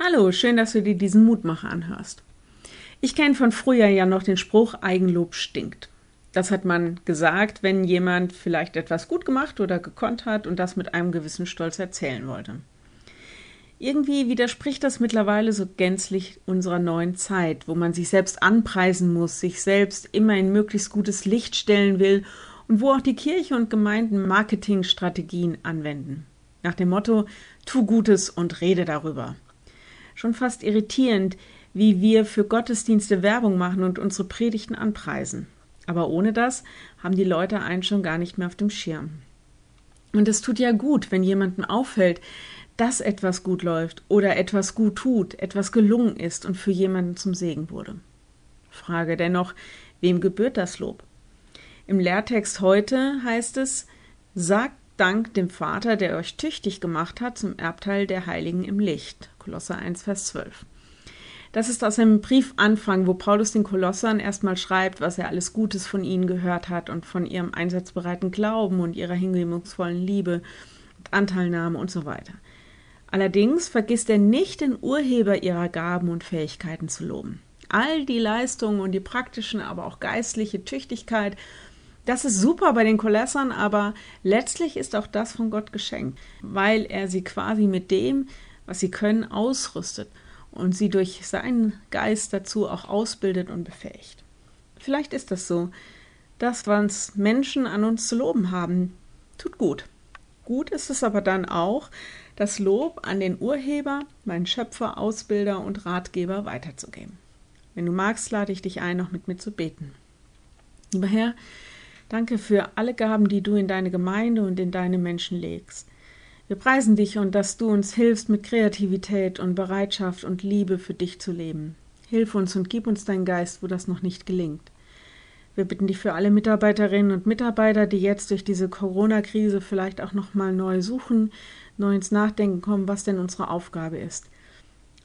Hallo, schön, dass du dir diesen Mutmacher anhörst. Ich kenne von früher ja noch den Spruch, Eigenlob stinkt. Das hat man gesagt, wenn jemand vielleicht etwas gut gemacht oder gekonnt hat und das mit einem gewissen Stolz erzählen wollte. Irgendwie widerspricht das mittlerweile so gänzlich unserer neuen Zeit, wo man sich selbst anpreisen muss, sich selbst immer in möglichst gutes Licht stellen will und wo auch die Kirche und Gemeinden Marketingstrategien anwenden. Nach dem Motto, tu Gutes und rede darüber schon fast irritierend, wie wir für Gottesdienste Werbung machen und unsere Predigten anpreisen. Aber ohne das haben die Leute einen schon gar nicht mehr auf dem Schirm. Und es tut ja gut, wenn jemandem auffällt, dass etwas gut läuft oder etwas gut tut, etwas gelungen ist und für jemanden zum Segen wurde. Frage dennoch, wem gebührt das Lob? Im Lehrtext heute heißt es, sagt Dank dem Vater, der euch tüchtig gemacht hat zum Erbteil der Heiligen im Licht. Kolosser 1, Vers 12. Das ist aus einem Briefanfang, wo Paulus den Kolossern erstmal schreibt, was er alles Gutes von ihnen gehört hat und von ihrem einsatzbereiten Glauben und ihrer hingebungsvollen Liebe und Anteilnahme und so weiter. Allerdings vergisst er nicht, den Urheber ihrer Gaben und Fähigkeiten zu loben. All die Leistungen und die praktischen, aber auch geistliche Tüchtigkeit das ist super bei den Kolossern, aber letztlich ist auch das von Gott geschenkt, weil er sie quasi mit dem, was sie können, ausrüstet und sie durch seinen Geist dazu auch ausbildet und befähigt. Vielleicht ist das so. Das, was Menschen an uns zu loben haben, tut gut. Gut ist es aber dann auch, das Lob an den Urheber, meinen Schöpfer, Ausbilder und Ratgeber weiterzugeben. Wenn du magst, lade ich dich ein, noch mit mir zu beten. Lieber Herr, Danke für alle Gaben, die du in deine Gemeinde und in deine Menschen legst. Wir preisen dich und dass du uns hilfst, mit Kreativität und Bereitschaft und Liebe für dich zu leben. Hilf uns und gib uns deinen Geist, wo das noch nicht gelingt. Wir bitten dich für alle Mitarbeiterinnen und Mitarbeiter, die jetzt durch diese Corona-Krise vielleicht auch nochmal neu suchen, neu ins Nachdenken kommen, was denn unsere Aufgabe ist.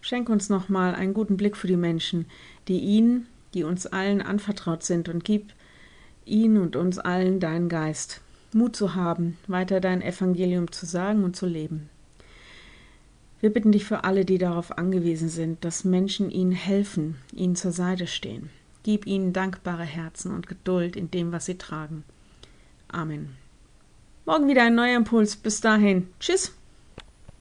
Schenk uns nochmal einen guten Blick für die Menschen, die ihnen, die uns allen anvertraut sind und gib ihn und uns allen deinen Geist, Mut zu haben, weiter dein Evangelium zu sagen und zu leben. Wir bitten dich für alle, die darauf angewiesen sind, dass Menschen ihnen helfen, ihnen zur Seite stehen. Gib ihnen dankbare Herzen und Geduld in dem, was sie tragen. Amen. Morgen wieder ein neuer Impuls. Bis dahin. Tschüss.